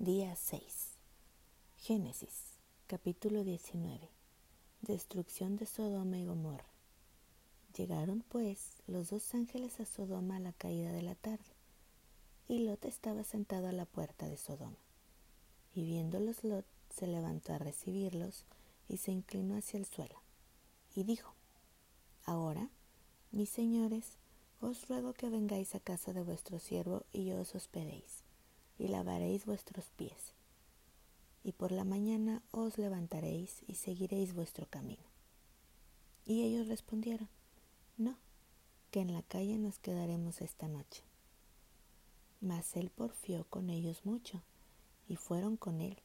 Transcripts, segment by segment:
Día 6. Génesis, capítulo 19. Destrucción de Sodoma y Gomorra. Llegaron pues los dos ángeles a Sodoma a la caída de la tarde, y Lot estaba sentado a la puerta de Sodoma. Y viéndolos Lot se levantó a recibirlos y se inclinó hacia el suelo, y dijo, Ahora, mis señores, os ruego que vengáis a casa de vuestro siervo y os hospedéis y lavaréis vuestros pies. Y por la mañana os levantaréis y seguiréis vuestro camino. Y ellos respondieron, no, que en la calle nos quedaremos esta noche. Mas él porfió con ellos mucho, y fueron con él,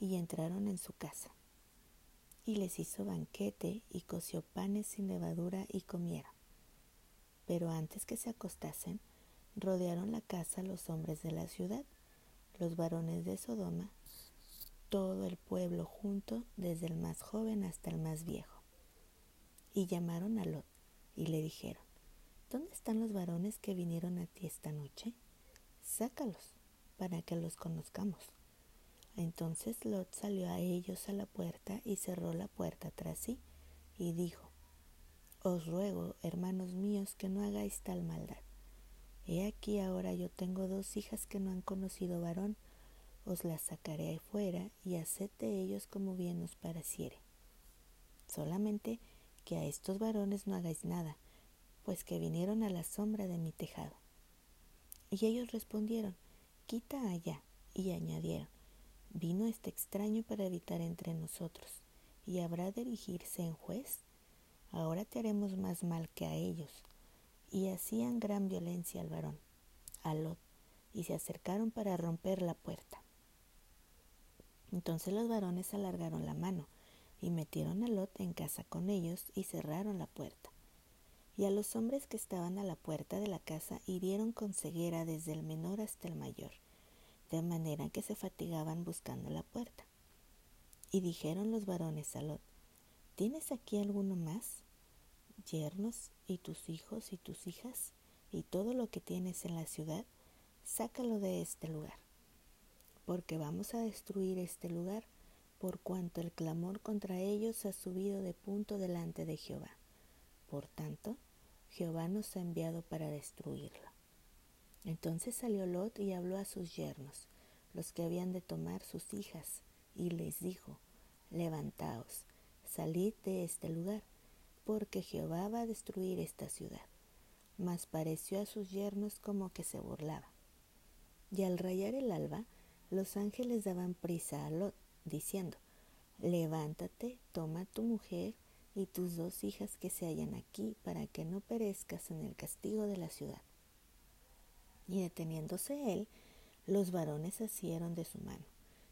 y entraron en su casa. Y les hizo banquete, y coció panes sin levadura, y comieron. Pero antes que se acostasen, rodearon la casa los hombres de la ciudad, los varones de Sodoma, todo el pueblo junto, desde el más joven hasta el más viejo. Y llamaron a Lot y le dijeron, ¿dónde están los varones que vinieron a ti esta noche? Sácalos para que los conozcamos. Entonces Lot salió a ellos a la puerta y cerró la puerta tras sí y dijo, Os ruego, hermanos míos, que no hagáis tal maldad He aquí ahora yo tengo dos hijas que no han conocido varón, os las sacaré afuera y haced de ellos como bien os pareciere. Solamente que a estos varones no hagáis nada, pues que vinieron a la sombra de mi tejado. Y ellos respondieron, quita allá, y añadieron, vino este extraño para habitar entre nosotros, y habrá de erigirse en juez. Ahora te haremos más mal que a ellos y hacían gran violencia al varón, a Lot, y se acercaron para romper la puerta. Entonces los varones alargaron la mano y metieron a Lot en casa con ellos y cerraron la puerta. Y a los hombres que estaban a la puerta de la casa hirieron con ceguera desde el menor hasta el mayor, de manera que se fatigaban buscando la puerta. Y dijeron los varones a Lot, ¿tienes aquí alguno más? Yernos y tus hijos y tus hijas y todo lo que tienes en la ciudad, sácalo de este lugar, porque vamos a destruir este lugar por cuanto el clamor contra ellos ha subido de punto delante de Jehová. Por tanto, Jehová nos ha enviado para destruirlo. Entonces salió Lot y habló a sus yernos, los que habían de tomar sus hijas, y les dijo, Levantaos, salid de este lugar, porque Jehová va a destruir esta ciudad. Mas pareció a sus yernos como que se burlaba. Y al rayar el alba, los ángeles daban prisa a Lot, diciendo, Levántate, toma tu mujer y tus dos hijas que se hallan aquí, para que no perezcas en el castigo de la ciudad. Y deteniéndose él, los varones asieron de su mano,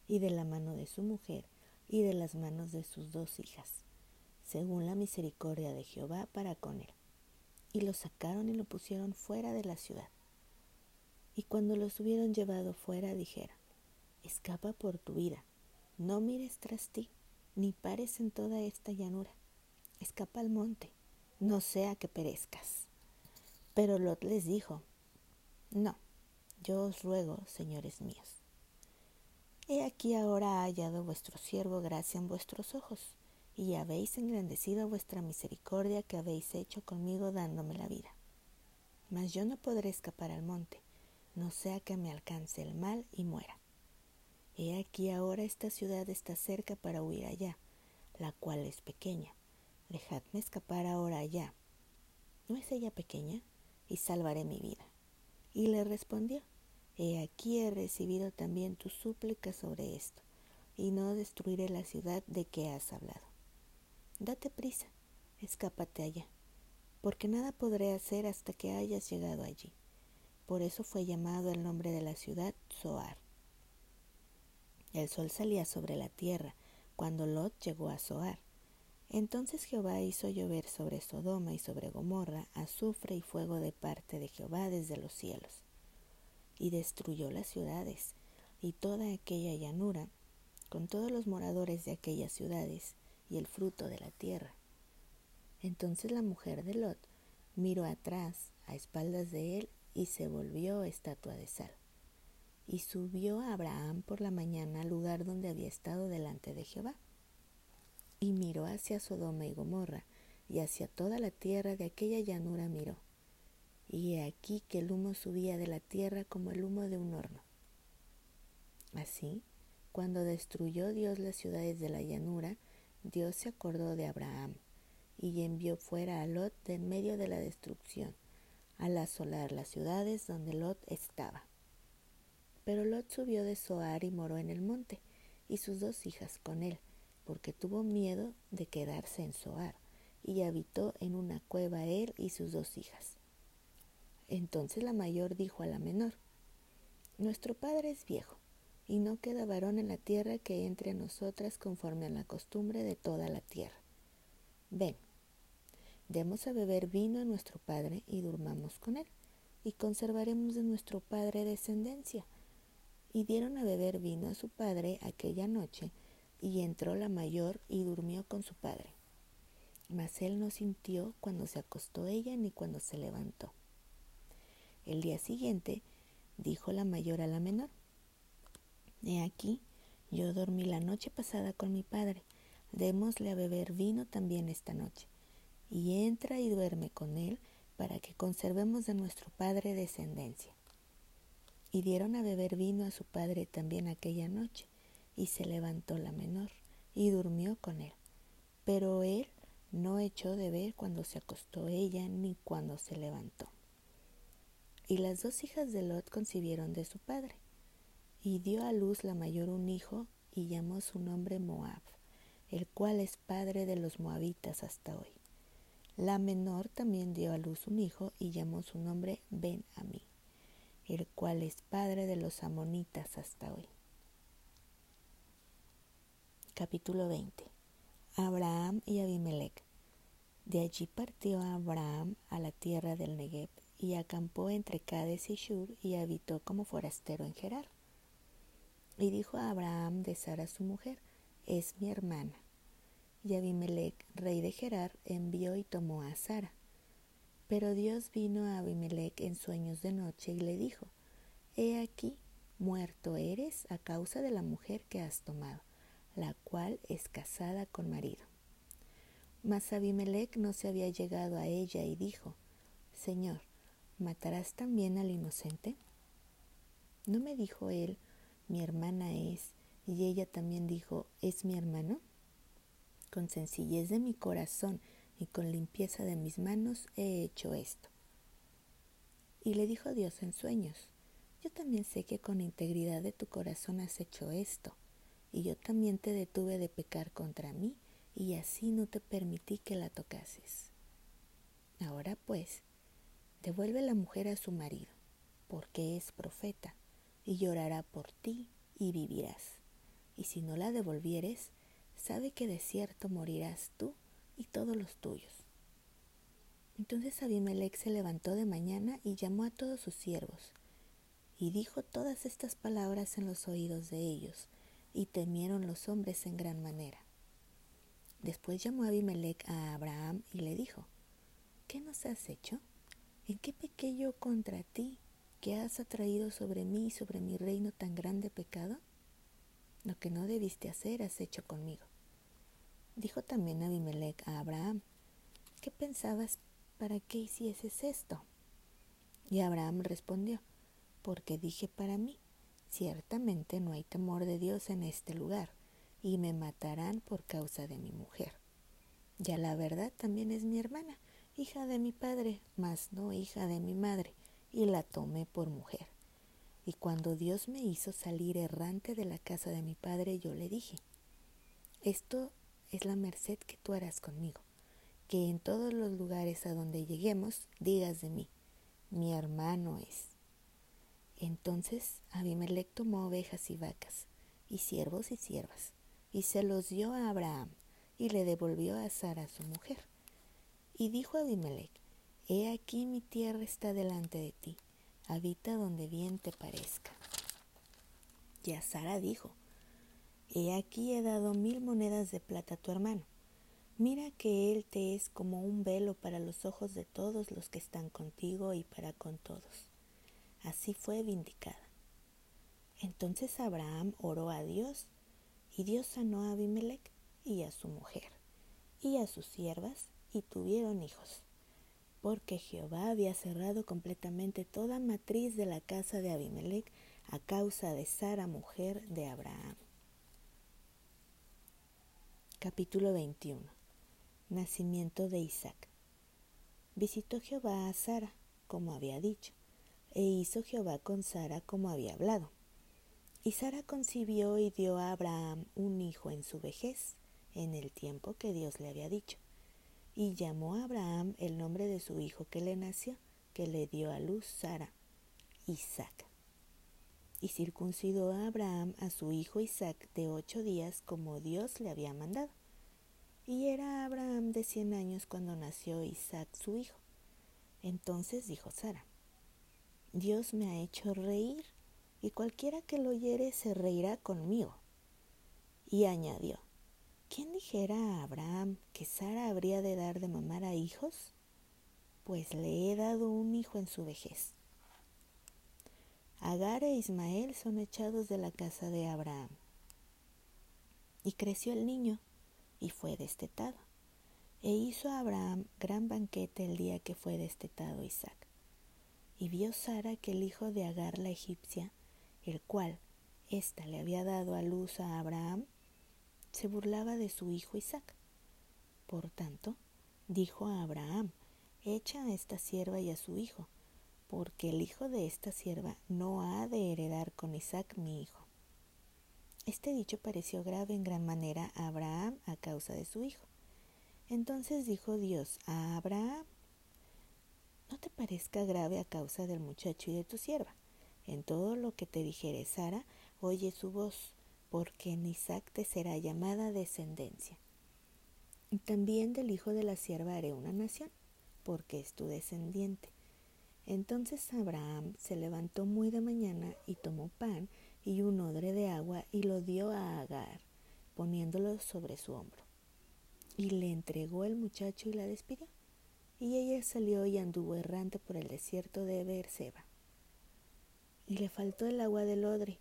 y de la mano de su mujer, y de las manos de sus dos hijas según la misericordia de Jehová para con él. Y lo sacaron y lo pusieron fuera de la ciudad. Y cuando los hubieron llevado fuera, dijeron, escapa por tu vida, no mires tras ti, ni pares en toda esta llanura, escapa al monte, no sea que perezcas. Pero Lot les dijo, no, yo os ruego, señores míos, he aquí ahora ha hallado vuestro siervo gracia en vuestros ojos y habéis engrandecido vuestra misericordia que habéis hecho conmigo dándome la vida. Mas yo no podré escapar al monte, no sea que me alcance el mal y muera. He aquí ahora esta ciudad está cerca para huir allá, la cual es pequeña. Dejadme escapar ahora allá. ¿No es ella pequeña? Y salvaré mi vida. Y le respondió, He aquí he recibido también tu súplica sobre esto, y no destruiré la ciudad de que has hablado. Date prisa, escápate allá, porque nada podré hacer hasta que hayas llegado allí. Por eso fue llamado el nombre de la ciudad Zoar. El sol salía sobre la tierra cuando Lot llegó a Zoar. Entonces Jehová hizo llover sobre Sodoma y sobre Gomorra azufre y fuego de parte de Jehová desde los cielos. Y destruyó las ciudades y toda aquella llanura, con todos los moradores de aquellas ciudades, y el fruto de la tierra. Entonces la mujer de Lot miró atrás, a espaldas de él, y se volvió estatua de sal. y subió Abraham por la mañana al lugar donde había estado delante de Jehová. Y miró hacia Sodoma y Gomorra, y hacia toda la tierra de aquella llanura miró. Y he aquí que el humo subía de la tierra como el humo de un horno. Así, cuando destruyó Dios las ciudades de la llanura, Dios se acordó de Abraham, y envió fuera a Lot de en medio de la destrucción, al asolar las ciudades donde Lot estaba. Pero Lot subió de Zoar y moró en el monte, y sus dos hijas con él, porque tuvo miedo de quedarse en Zoar, y habitó en una cueva él y sus dos hijas. Entonces la mayor dijo a la menor, Nuestro padre es viejo, y no queda varón en la tierra que entre a nosotras conforme a la costumbre de toda la tierra. Ven, demos a beber vino a nuestro padre y durmamos con él, y conservaremos de nuestro padre descendencia y dieron a beber vino a su padre aquella noche, y entró la mayor y durmió con su padre. Mas él no sintió cuando se acostó ella ni cuando se levantó. El día siguiente dijo la mayor a la menor, He aquí, yo dormí la noche pasada con mi padre, démosle a beber vino también esta noche, y entra y duerme con él para que conservemos de nuestro padre descendencia. Y dieron a beber vino a su padre también aquella noche, y se levantó la menor, y durmió con él. Pero él no echó de ver cuando se acostó ella, ni cuando se levantó. Y las dos hijas de Lot concibieron de su padre, y dio a luz la mayor un hijo, y llamó su nombre Moab, el cual es padre de los moabitas hasta hoy. La menor también dio a luz un hijo, y llamó su nombre Ben-Amí el cual es padre de los amonitas hasta hoy. Capítulo 20. Abraham y Abimelech. De allí partió Abraham a la tierra del Negev y acampó entre Cades y Shur y habitó como forastero en Gerar. Y dijo a Abraham de Sara su mujer, es mi hermana. Y Abimelech, rey de Gerar, envió y tomó a Sara. Pero Dios vino a Abimelech en sueños de noche y le dijo, He aquí, muerto eres a causa de la mujer que has tomado, la cual es casada con marido. Mas Abimelech no se había llegado a ella y dijo, Señor, ¿matarás también al inocente? ¿No me dijo él, mi hermana es, y ella también dijo, ¿es mi hermano? Con sencillez de mi corazón y con limpieza de mis manos he hecho esto. Y le dijo Dios en sueños, yo también sé que con integridad de tu corazón has hecho esto, y yo también te detuve de pecar contra mí, y así no te permití que la tocases. Ahora pues, devuelve la mujer a su marido, porque es profeta, y llorará por ti, y vivirás. Y si no la devolvieres, sabe que de cierto morirás tú y todos los tuyos. Entonces Abimelech se levantó de mañana y llamó a todos sus siervos, y dijo todas estas palabras en los oídos de ellos, y temieron los hombres en gran manera. Después llamó Abimelech a Abraham y le dijo, ¿qué nos has hecho? ¿En qué pequé yo contra ti que has atraído sobre mí y sobre mi reino tan grande pecado? Lo que no debiste hacer has hecho conmigo. Dijo también Abimelech a Abraham, ¿qué pensabas para qué hicieses esto? Y Abraham respondió, porque dije para mí, ciertamente no hay temor de Dios en este lugar, y me matarán por causa de mi mujer. Ya la verdad también es mi hermana, hija de mi padre, mas no hija de mi madre, y la tomé por mujer. Y cuando Dios me hizo salir errante de la casa de mi padre, yo le dije, esto es la merced que tú harás conmigo, que en todos los lugares a donde lleguemos digas de mí, mi hermano es. Entonces Abimelech tomó ovejas y vacas, y siervos y siervas, y se los dio a Abraham, y le devolvió a Sara su mujer. Y dijo Abimelech, He aquí mi tierra está delante de ti, habita donde bien te parezca. Y a Sara dijo, He aquí he dado mil monedas de plata a tu hermano. Mira que él te es como un velo para los ojos de todos los que están contigo y para con todos. Así fue vindicada. Entonces Abraham oró a Dios, y Dios sanó a Abimelech y a su mujer, y a sus siervas, y tuvieron hijos, porque Jehová había cerrado completamente toda matriz de la casa de Abimelech a causa de Sara, mujer de Abraham. Capítulo 21 Nacimiento de Isaac Visitó Jehová a Sara, como había dicho, e hizo Jehová con Sara como había hablado. Y Sara concibió y dio a Abraham un hijo en su vejez, en el tiempo que Dios le había dicho. Y llamó a Abraham el nombre de su hijo que le nació, que le dio a luz Sara, Isaac. Y circuncidó a Abraham a su hijo Isaac de ocho días como Dios le había mandado. Y era Abraham de cien años cuando nació Isaac su hijo. Entonces dijo Sara, Dios me ha hecho reír y cualquiera que lo oyere se reirá conmigo. Y añadió, ¿quién dijera a Abraham que Sara habría de dar de mamar a hijos? Pues le he dado un hijo en su vejez. Agar e Ismael son echados de la casa de Abraham. Y creció el niño y fue destetado. E hizo a Abraham gran banquete el día que fue destetado Isaac. Y vio Sara que el hijo de Agar la egipcia el cual ésta le había dado a luz a Abraham, se burlaba de su hijo Isaac. Por tanto, dijo a Abraham, echa a esta sierva y a su hijo, porque el hijo de esta sierva no ha de heredar con Isaac mi hijo. Este dicho pareció grave en gran manera a Abraham a causa de su hijo. Entonces dijo Dios a Abraham, no te parezca grave a causa del muchacho y de tu sierva, en todo lo que te dijere Sara, oye su voz, porque en Isaac te será llamada descendencia. Y también del hijo de la sierva haré una nación, porque es tu descendiente. Entonces Abraham se levantó muy de mañana y tomó pan y un odre de agua y lo dio a Agar, poniéndolo sobre su hombro. Y le entregó el muchacho y la despidió. Y ella salió y anduvo errante por el desierto de Beerseba y le faltó el agua del odre,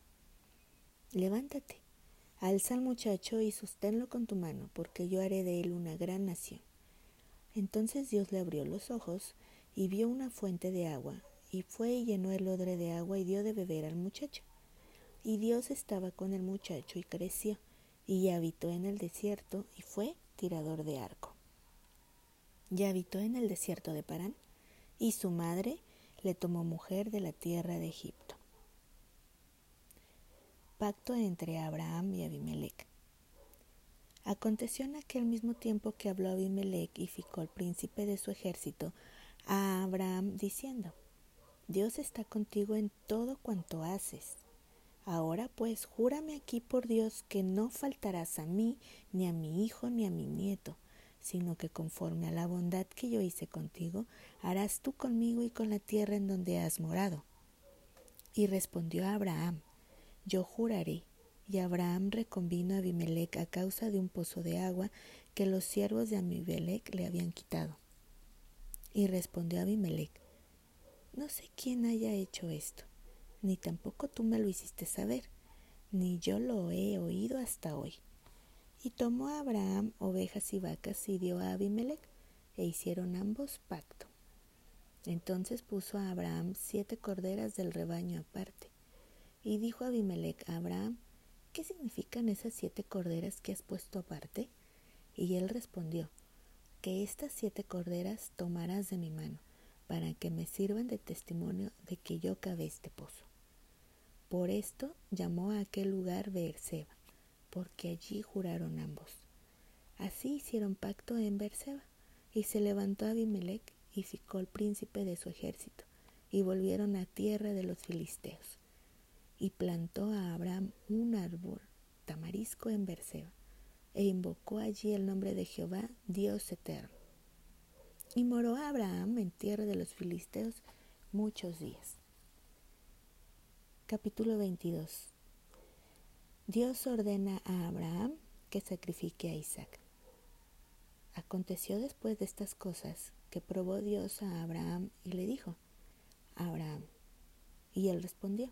Levántate, alza al muchacho y sosténlo con tu mano, porque yo haré de él una gran nación. Entonces Dios le abrió los ojos y vio una fuente de agua, y fue y llenó el odre de agua y dio de beber al muchacho. Y Dios estaba con el muchacho y creció, y habitó en el desierto y fue tirador de arco. Y habitó en el desierto de Parán, y su madre le tomó mujer de la tierra de Egipto. Pacto entre Abraham y Abimelech. Aconteció en aquel mismo tiempo que habló Abimelech y ficó el príncipe de su ejército a Abraham diciendo, Dios está contigo en todo cuanto haces. Ahora pues júrame aquí por Dios que no faltarás a mí, ni a mi hijo, ni a mi nieto, sino que conforme a la bondad que yo hice contigo, harás tú conmigo y con la tierra en donde has morado. Y respondió Abraham, yo juraré. Y Abraham reconvino a Abimelech a causa de un pozo de agua que los siervos de Abimelech le habían quitado. Y respondió Abimelech, no sé quién haya hecho esto, ni tampoco tú me lo hiciste saber, ni yo lo he oído hasta hoy. Y tomó a Abraham ovejas y vacas y dio a Abimelech, e hicieron ambos pacto. Entonces puso a Abraham siete corderas del rebaño aparte, y dijo Abimelech a Abraham, ¿qué significan esas siete corderas que has puesto aparte? Y él respondió, que estas siete corderas tomarás de mi mano, para que me sirvan de testimonio de que yo cavé este pozo. Por esto llamó a aquel lugar Beerseba porque allí juraron ambos. Así hicieron pacto en Berseba, y se levantó Abimelech y ficó el príncipe de su ejército, y volvieron a tierra de los filisteos. Y plantó a Abraham un árbol tamarisco en Berseba e invocó allí el nombre de Jehová, Dios eterno. Y moró Abraham en tierra de los filisteos muchos días. Capítulo 22 Dios ordena a Abraham que sacrifique a Isaac. Aconteció después de estas cosas que probó Dios a Abraham y le dijo, Abraham. Y él respondió,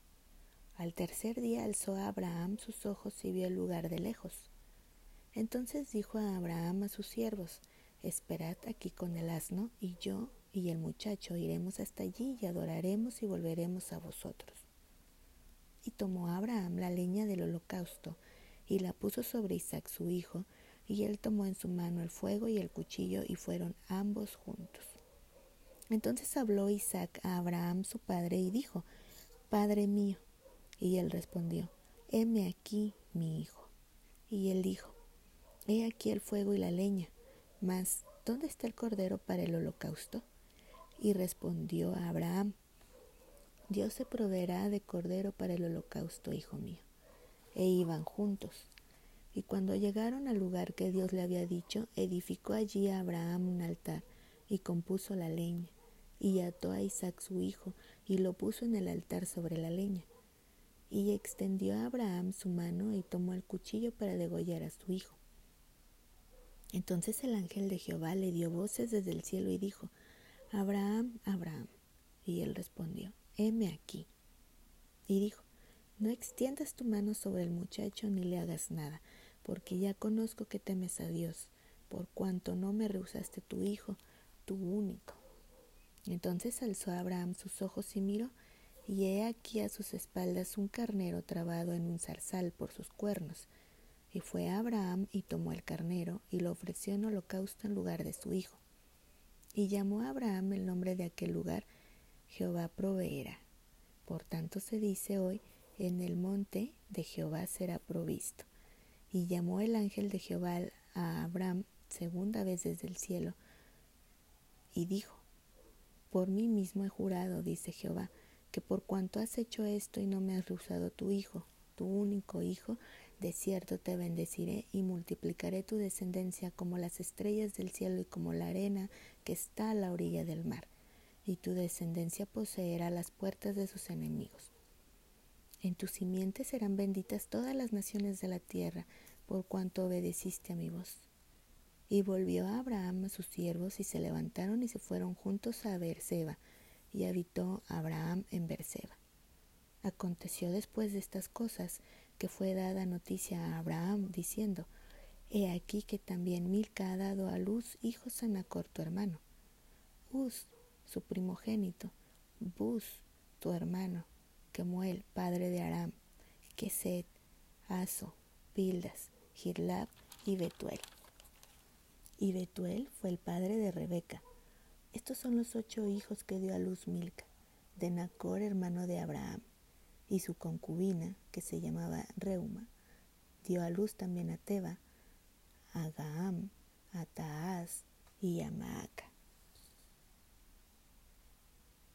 Al tercer día alzó a Abraham sus ojos y vio el lugar de lejos. Entonces dijo a Abraham a sus siervos, Esperad aquí con el asno, y yo y el muchacho iremos hasta allí y adoraremos y volveremos a vosotros. Y tomó Abraham la leña del holocausto, y la puso sobre Isaac su hijo, y él tomó en su mano el fuego y el cuchillo y fueron ambos juntos. Entonces habló Isaac a Abraham su padre y dijo, Padre mío. Y él respondió, Heme aquí, mi hijo. Y él dijo, He aquí el fuego y la leña, mas ¿dónde está el cordero para el holocausto? Y respondió a Abraham, Dios se proveerá de cordero para el holocausto, hijo mío. E iban juntos. Y cuando llegaron al lugar que Dios le había dicho, edificó allí a Abraham un altar y compuso la leña, y ató a Isaac su hijo y lo puso en el altar sobre la leña. Y extendió a Abraham su mano y tomó el cuchillo para degollar a su hijo. Entonces el ángel de Jehová le dio voces desde el cielo y dijo, Abraham, Abraham. Y él respondió, heme aquí. Y dijo, no extiendas tu mano sobre el muchacho ni le hagas nada, porque ya conozco que temes a Dios, por cuanto no me rehusaste tu hijo, tu único. Entonces alzó Abraham sus ojos y miró, y he aquí a sus espaldas un carnero trabado en un zarzal por sus cuernos. Y fue Abraham y tomó el carnero y lo ofreció en holocausto en lugar de su hijo. Y llamó a Abraham el nombre de aquel lugar, Jehová proveerá. Por tanto se dice hoy, en el monte de Jehová será provisto. Y llamó el ángel de Jehová a Abraham segunda vez desde el cielo, y dijo, Por mí mismo he jurado, dice Jehová, que por cuanto has hecho esto y no me has rehusado tu hijo, tu único hijo, de cierto te bendeciré y multiplicaré tu descendencia como las estrellas del cielo y como la arena que está a la orilla del mar, y tu descendencia poseerá las puertas de sus enemigos. En tu simiente serán benditas todas las naciones de la tierra, por cuanto obedeciste a mi voz. Y volvió Abraham a sus siervos y se levantaron y se fueron juntos a Beerseba, y habitó Abraham en Beerseba. Aconteció después de estas cosas que fue dada noticia a Abraham, diciendo, He aquí que también Milca ha dado a luz hijos a Nacor tu hermano, Uz, su primogénito, Bus, tu hermano, Kemuel, padre de Aram, Keset, Aso, Pildas, Girlab y Betuel. Y Betuel fue el padre de Rebeca. Estos son los ocho hijos que dio a luz Milca, de Nacor, hermano de Abraham, y su concubina, que se llamaba Reuma, dio a luz también a Teba, a Gaam, a Taaz y a Mac.